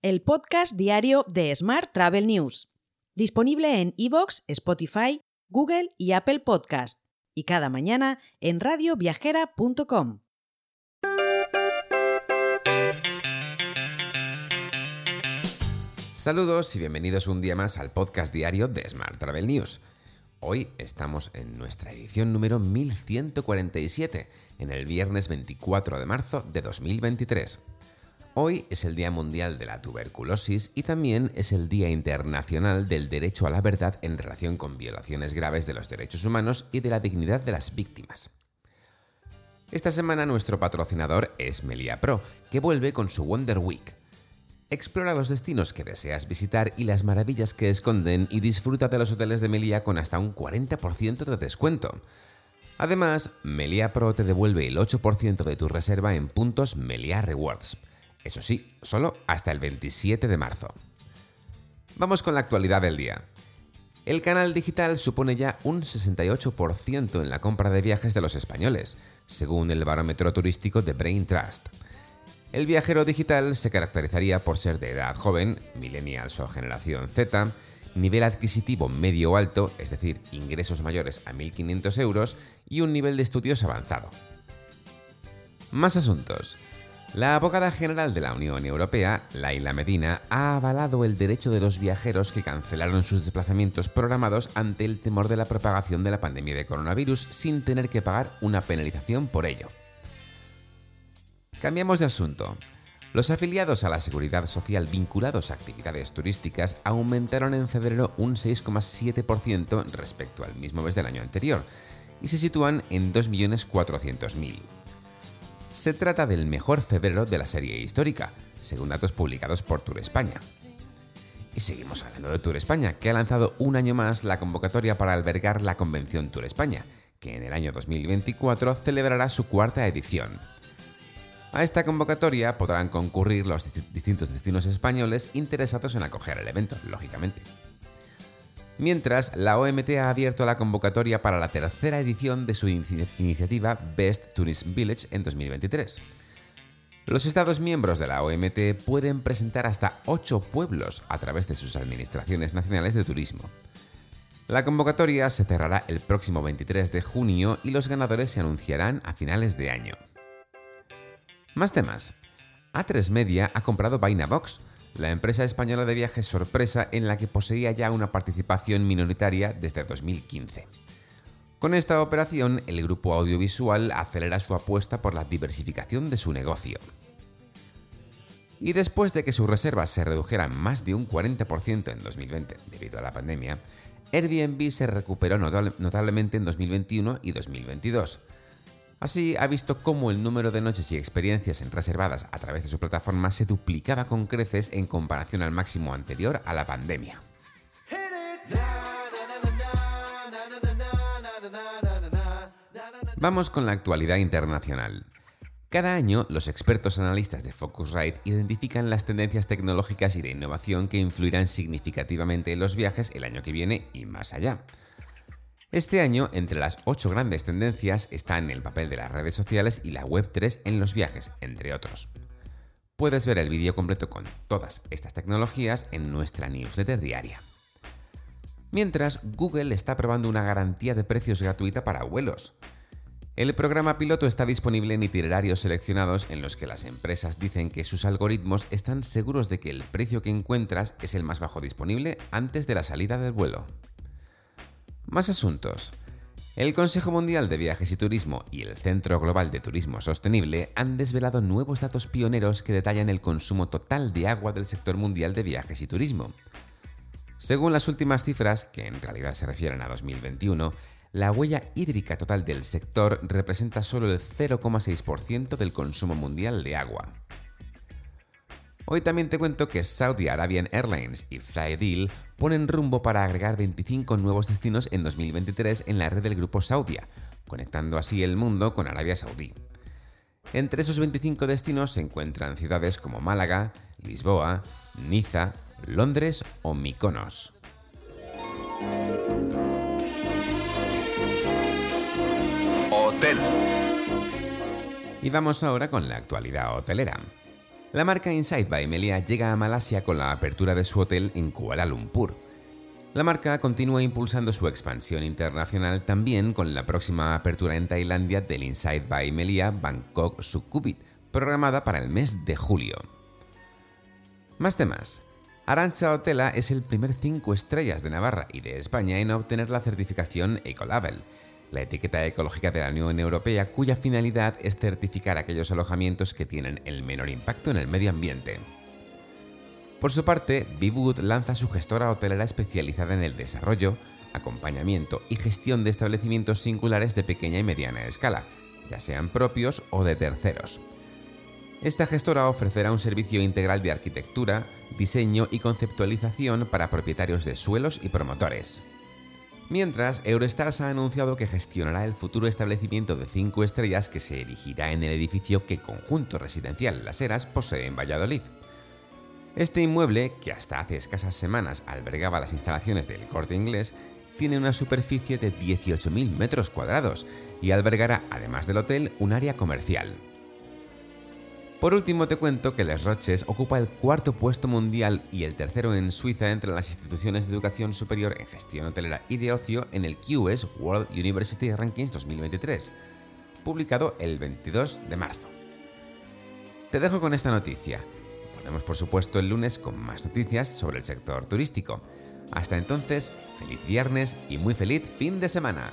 el podcast diario de Smart Travel News, disponible en iVoox, Spotify, Google y Apple Podcast, y cada mañana en radioviajera.com. Saludos y bienvenidos un día más al podcast diario de Smart Travel News. Hoy estamos en nuestra edición número 1147, en el viernes 24 de marzo de 2023. Hoy es el Día Mundial de la Tuberculosis y también es el Día Internacional del Derecho a la Verdad en relación con violaciones graves de los derechos humanos y de la dignidad de las víctimas. Esta semana nuestro patrocinador es Melia Pro, que vuelve con su Wonder Week, Explora los destinos que deseas visitar y las maravillas que esconden y disfruta de los hoteles de Melia con hasta un 40% de descuento. Además, Melia Pro te devuelve el 8% de tu reserva en puntos Melia Rewards. Eso sí, solo hasta el 27 de marzo. Vamos con la actualidad del día. El canal digital supone ya un 68% en la compra de viajes de los españoles, según el barómetro turístico de Brain Trust. El viajero digital se caracterizaría por ser de edad joven, millennials o generación Z, nivel adquisitivo medio alto, es decir, ingresos mayores a 1.500 euros, y un nivel de estudios avanzado. Más asuntos. La abogada general de la Unión Europea, Laila Medina, ha avalado el derecho de los viajeros que cancelaron sus desplazamientos programados ante el temor de la propagación de la pandemia de coronavirus sin tener que pagar una penalización por ello. Cambiamos de asunto. Los afiliados a la seguridad social vinculados a actividades turísticas aumentaron en febrero un 6,7% respecto al mismo mes del año anterior y se sitúan en 2.400.000. Se trata del mejor febrero de la serie histórica, según datos publicados por Tour España. Y seguimos hablando de Tour España, que ha lanzado un año más la convocatoria para albergar la convención Tour España, que en el año 2024 celebrará su cuarta edición. A esta convocatoria podrán concurrir los distintos destinos españoles interesados en acoger el evento, lógicamente. Mientras, la OMT ha abierto la convocatoria para la tercera edición de su iniciativa Best Tourism Village en 2023. Los Estados miembros de la OMT pueden presentar hasta 8 pueblos a través de sus administraciones nacionales de turismo. La convocatoria se cerrará el próximo 23 de junio y los ganadores se anunciarán a finales de año. Más temas. A3 Media ha comprado Vainabox, la empresa española de viajes sorpresa en la que poseía ya una participación minoritaria desde 2015. Con esta operación, el grupo audiovisual acelera su apuesta por la diversificación de su negocio. Y después de que sus reservas se redujeran más de un 40% en 2020 debido a la pandemia, Airbnb se recuperó notablemente en 2021 y 2022, Así ha visto cómo el número de noches y experiencias reservadas a través de su plataforma se duplicaba con creces en comparación al máximo anterior a la pandemia. Vamos con la actualidad internacional. Cada año, los expertos analistas de Focusrite identifican las tendencias tecnológicas y de innovación que influirán significativamente en los viajes el año que viene y más allá. Este año, entre las ocho grandes tendencias están el papel de las redes sociales y la Web3 en los viajes, entre otros. Puedes ver el vídeo completo con todas estas tecnologías en nuestra newsletter diaria. Mientras, Google está probando una garantía de precios gratuita para vuelos. El programa piloto está disponible en itinerarios seleccionados en los que las empresas dicen que sus algoritmos están seguros de que el precio que encuentras es el más bajo disponible antes de la salida del vuelo. Más asuntos. El Consejo Mundial de Viajes y Turismo y el Centro Global de Turismo Sostenible han desvelado nuevos datos pioneros que detallan el consumo total de agua del sector mundial de viajes y turismo. Según las últimas cifras, que en realidad se refieren a 2021, la huella hídrica total del sector representa solo el 0,6% del consumo mundial de agua. Hoy también te cuento que Saudi Arabian Airlines y Flyadeal ponen rumbo para agregar 25 nuevos destinos en 2023 en la red del grupo Saudia, conectando así el mundo con Arabia Saudí. Entre esos 25 destinos se encuentran ciudades como Málaga, Lisboa, Niza, Londres o Mykonos. Hotel. Y vamos ahora con la actualidad hotelera. La marca Inside by Melia llega a Malasia con la apertura de su hotel en Kuala Lumpur. La marca continúa impulsando su expansión internacional también con la próxima apertura en Tailandia del Inside by Melia Bangkok Sukhumvit, programada para el mes de julio. Más temas. Arancha Hotela es el primer 5 estrellas de Navarra y de España en obtener la certificación Ecolabel, la etiqueta ecológica de la Unión Europea cuya finalidad es certificar aquellos alojamientos que tienen el menor impacto en el medio ambiente. Por su parte, Vivood lanza su gestora hotelera especializada en el desarrollo, acompañamiento y gestión de establecimientos singulares de pequeña y mediana escala, ya sean propios o de terceros. Esta gestora ofrecerá un servicio integral de arquitectura, diseño y conceptualización para propietarios de suelos y promotores. Mientras, Eurostars ha anunciado que gestionará el futuro establecimiento de 5 estrellas que se erigirá en el edificio que Conjunto Residencial Las Heras posee en Valladolid. Este inmueble, que hasta hace escasas semanas albergaba las instalaciones del corte inglés, tiene una superficie de 18.000 metros cuadrados y albergará, además del hotel, un área comercial. Por último te cuento que Les Roches ocupa el cuarto puesto mundial y el tercero en Suiza entre las instituciones de educación superior en gestión hotelera y de ocio en el QS World University Rankings 2023, publicado el 22 de marzo. Te dejo con esta noticia. Volvemos por supuesto el lunes con más noticias sobre el sector turístico. Hasta entonces, feliz viernes y muy feliz fin de semana.